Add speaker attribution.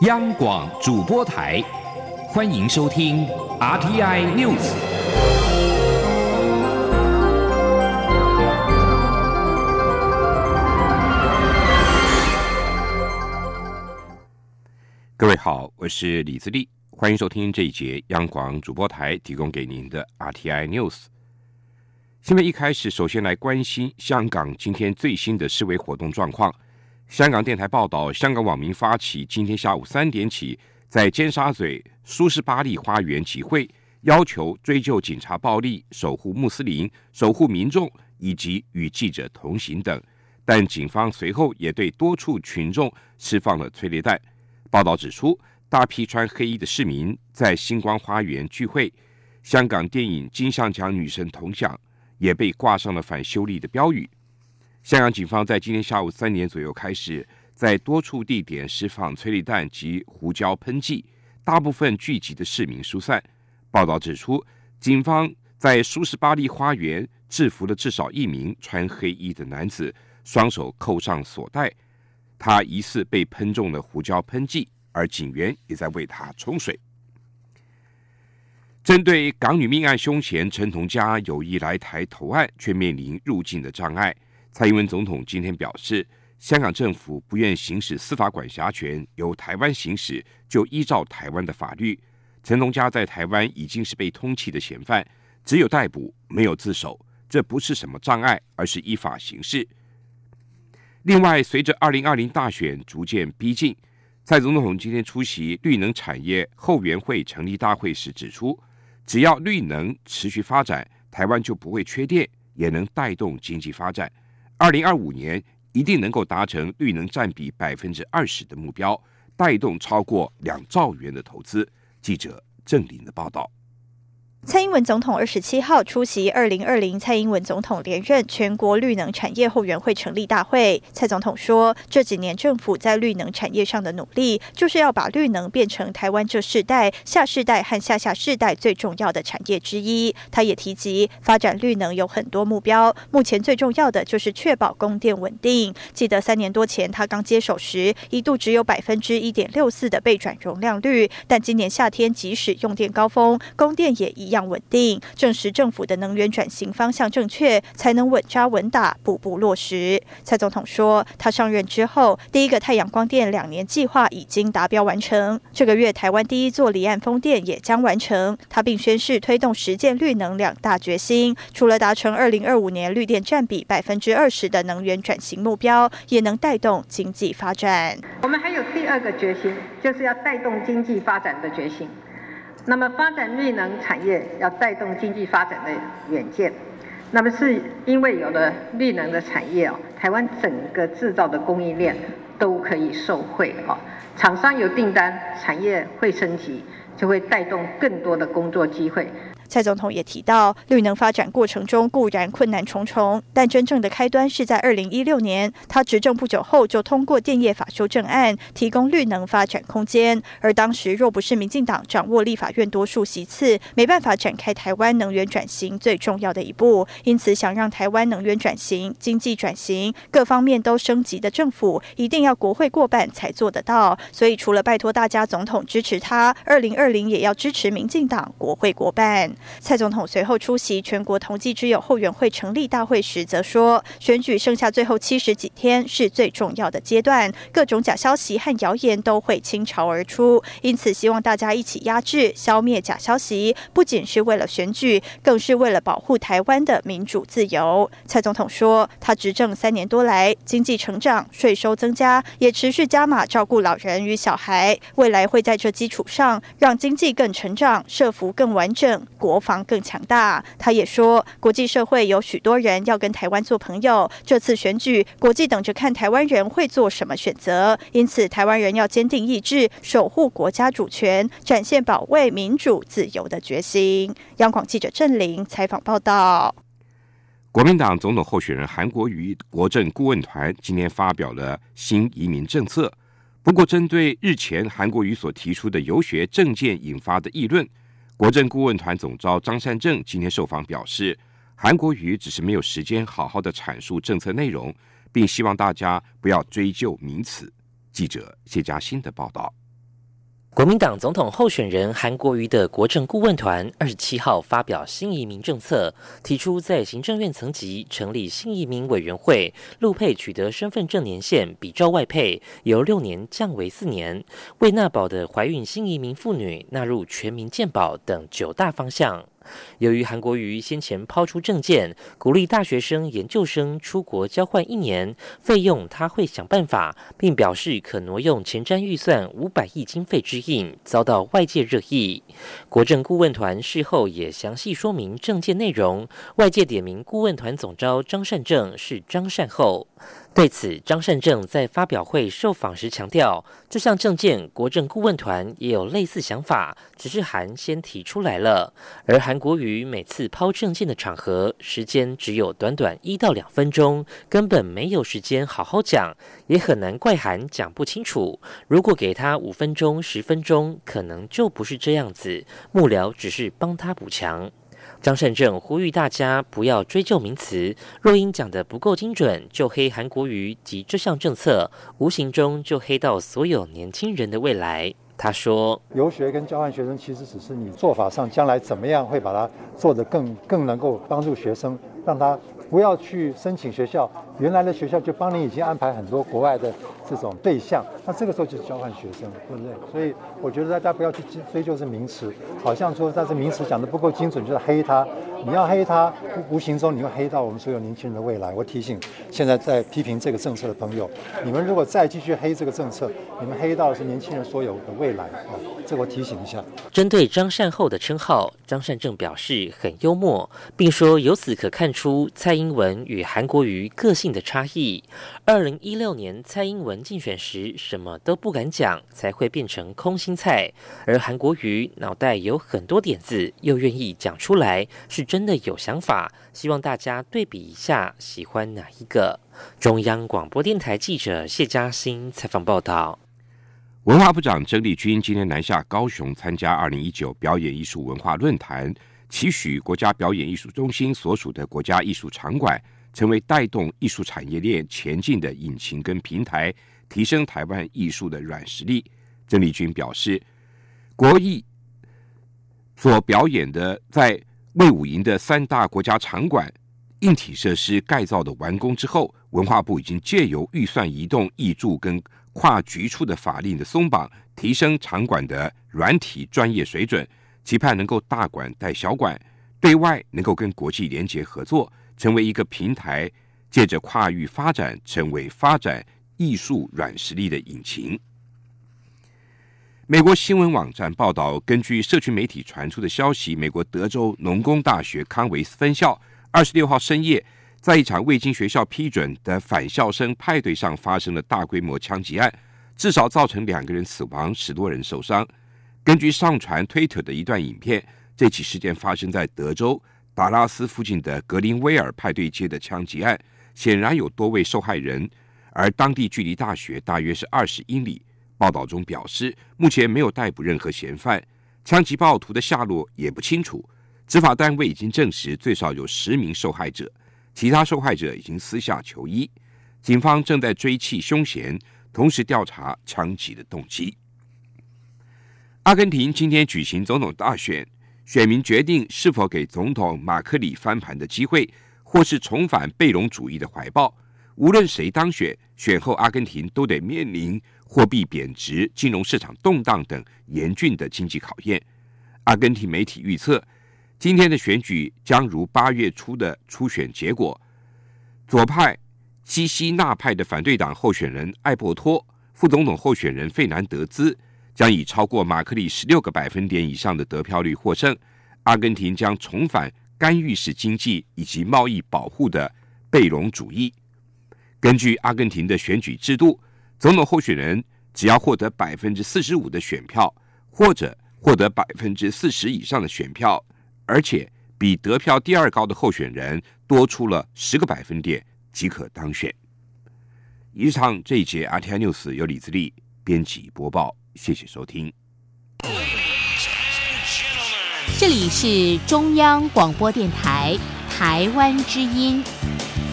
Speaker 1: 央广主播台，欢迎收听 RTI News。
Speaker 2: 各位好，我是李自立，欢迎收听这一节央广主播台提供给您的 RTI News。新闻一开始，首先来关心香港今天最新的示威活动状况。香港电台报道，香港网民发起今天下午三点起，在尖沙咀苏士巴利花园集会，要求追究警察暴力、守护穆斯林、守护民众以及与记者同行等。但警方随后也对多处群众释放了催泪弹。报道指出，大批穿黑衣的市民在星光花园聚会，香港电影金像奖女神铜像也被挂上了反修例的标语。香港警方在今天下午三点左右开始，在多处地点释放催泪弹及胡椒喷剂，大部分聚集的市民疏散。报道指出，警方在苏士巴利花园制服了至少一名穿黑衣的男子，双手扣上锁带，他疑似被喷中了胡椒喷剂，而警员也在为他冲水。针对港女命案凶嫌陈同佳有意来台投案，却面临入境的障碍。蔡英文总统今天表示，香港政府不愿行使司法管辖权，由台湾行使，就依照台湾的法律。陈同佳在台湾已经是被通缉的嫌犯，只有逮捕，没有自首，这不是什么障碍，而是依法行事。另外，随着二零二零大选逐渐逼近，蔡总统今天出席绿能产业后援会成立大会时指出，只要绿能持续发展，台湾就不会缺电，也能带动经济发展。二零二五年一定能够达成绿能占比百分之二十的目标，带动超过两兆元的投资。记者郑林的报道。
Speaker 3: 蔡英文总统二十七号出席二零二零蔡英文总统连任全国绿能产业后援会成立大会。蔡总统说，这几年政府在绿能产业上的努力，就是要把绿能变成台湾这世代、下世代和下下世代最重要的产业之一。他也提及，发展绿能有很多目标，目前最重要的就是确保供电稳定。记得三年多前他刚接手时，一度只有百分之一点六四的备转容量率，但今年夏天即使用电高峰，供电也一。样稳定，证实政府的能源转型方向正确，才能稳扎稳打，步步落实。蔡总统说，他上任之后，第一个太阳光电两年计划已经达标完成，这个月台湾第一座离岸风电也将完成。他并宣誓推动实践绿能两大决心，除了达成二零二五年绿电占比百分之二十的能源转型目标，也能带动经济发展。
Speaker 4: 我们还有第二个决心，就是要带动经济发展的决心。那么发展绿能产业要带动经济发展的远见，那么是因为有了绿能的产业哦，台湾整个制造的供应链都可以受惠哦，厂商有订单，产业会升级，就会带动更多的工作机会。
Speaker 3: 蔡总统也提到，绿能发展过程中固然困难重重，但真正的开端是在二零一六年，他执政不久后就通过电业法修正案，提供绿能发展空间。而当时若不是民进党掌握立法院多数席次，没办法展开台湾能源转型最重要的一步。因此，想让台湾能源转型、经济转型各方面都升级的政府，一定要国会过半才做得到。所以，除了拜托大家总统支持他，二零二零也要支持民进党国会过半。蔡总统随后出席全国同济之友后援会成立大会时，则说：“选举剩下最后七十几天是最重要的阶段，各种假消息和谣言都会倾巢而出，因此希望大家一起压制、消灭假消息，不仅是为了选举，更是为了保护台湾的民主自由。”蔡总统说：“他执政三年多来，经济成长、税收增加，也持续加码照顾老人与小孩，未来会在这基础上让经济更成长、社福更完整。”国国防更强大。他也说，国际社会有许多人要跟台湾做朋友。这次选举，国际等着看台湾人会做什么选择。因此，台湾人要坚定意志，守护国家主权，展现保卫民主自由的决心。央广记者郑玲采访报道。
Speaker 2: 国民党总统候选人韩国瑜国政顾问团今天发表了新移民政策。不过，针对日前韩国瑜所提出的游学政见引发的议论。国政顾问团总召张善政今天受访表示，韩国瑜只是没有时间好好的阐述政策内容，并希望大家不要追究名词。记者谢佳欣的报道。
Speaker 5: 国民党总统候选人韩国瑜的国政顾问团二十七号发表新移民政策，提出在行政院层级成立新移民委员会，陆配取得身份证年限比照外配由六年降为四年，为纳保的怀孕新移民妇女纳入全民健保等九大方向。由于韩国瑜先前抛出政见，鼓励大学生、研究生出国交换一年，费用他会想办法，并表示可挪用前瞻预算五百亿经费之应，遭到外界热议。国政顾问团事后也详细说明政见内容，外界点名顾问团总召张善政是张善后。对此，张善政在发表会受访时强调，这项政见国政顾问团也有类似想法，只是韩先提出来了。而韩国瑜每次抛政见的场合，时间只有短短一到两分钟，根本没有时间好好讲，也很难怪韩讲不清楚。如果给他五分钟、十分钟，可能就不是这样子。幕僚只是帮他补强。张善政呼吁大家不要追究名词，若因讲的不够精准就黑韩国瑜及这项政策，无形中就黑到所有年轻人的未来。他说：“
Speaker 6: 游学跟交换学生其实只是你做法上将来怎么样会把它做得更更能够帮助学生，让他不要去申请学校。”原来的学校就帮你已经安排很多国外的这种对象，那这个时候就是交换学生，对不对？所以我觉得大家不要去追究这名词，好像说但是名词讲的不够精准，就是黑他。你要黑他，无形中你会黑到我们所有年轻人的未来。我提醒现在在批评这个政策的朋友，你们如果再继续黑这个政策，你们黑到的是年轻人所有的未来啊！这我提醒一下。
Speaker 5: 针对张善后的称号，张善政表示很幽默，并说由此可看出蔡英文与韩国瑜个性。的差异。二零一六年蔡英文竞选时什么都不敢讲，才会变成空心菜。而韩国瑜脑袋有很多点子，又愿意讲出来，是真的有想法。希望大家对比一下，喜欢哪一个？中央广播电台记者谢嘉欣采访报道。
Speaker 2: 文化部长郑丽君今天南下高雄参加二零一九表演艺术文化论坛，期许国家表演艺术中心所属的国家艺术场馆。成为带动艺术产业链前进的引擎跟平台，提升台湾艺术的软实力。郑丽君表示，国艺所表演的在魏武营的三大国家场馆硬体设施改造的完工之后，文化部已经借由预算移动、挹注跟跨局处的法令的松绑，提升场馆的软体专业水准，期盼能够大馆带小馆，对外能够跟国际联结合作。成为一个平台，借着跨域发展，成为发展艺术软实力的引擎。美国新闻网站报道，根据社区媒体传出的消息，美国德州农工大学康维斯分校二十六号深夜，在一场未经学校批准的返校生派对上发生了大规模枪击案，至少造成两个人死亡，十多人受伤。根据上传推特的一段影片，这起事件发生在德州。达拉斯附近的格林威尔派对街的枪击案，显然有多位受害人，而当地距离大学大约是二十英里。报道中表示，目前没有逮捕任何嫌犯，枪击暴徒的下落也不清楚。执法单位已经证实最少有十名受害者，其他受害者已经私下求医。警方正在追缉凶嫌，同时调查枪击的动机。阿根廷今天举行总统大选。选民决定是否给总统马克里翻盘的机会，或是重返贝隆主义的怀抱。无论谁当选，选后阿根廷都得面临货币贬值、金融市场动荡等严峻的经济考验。阿根廷媒体预测，今天的选举将如八月初的初选结果。左派基西纳派的反对党候选人艾伯托、副总统候选人费南德兹。将以超过马克里十六个百分点以上的得票率获胜，阿根廷将重返干预式经济以及贸易保护的贝隆主义。根据阿根廷的选举制度，总统候选人只要获得百分之四十五的选票，或者获得百分之四十以上的选票，而且比得票第二高的候选人多出了十个百分点，即可当选。以上这一节 RTI News 由李自力编辑播报。谢谢收听。
Speaker 7: 这里是中央广播电台台湾之音。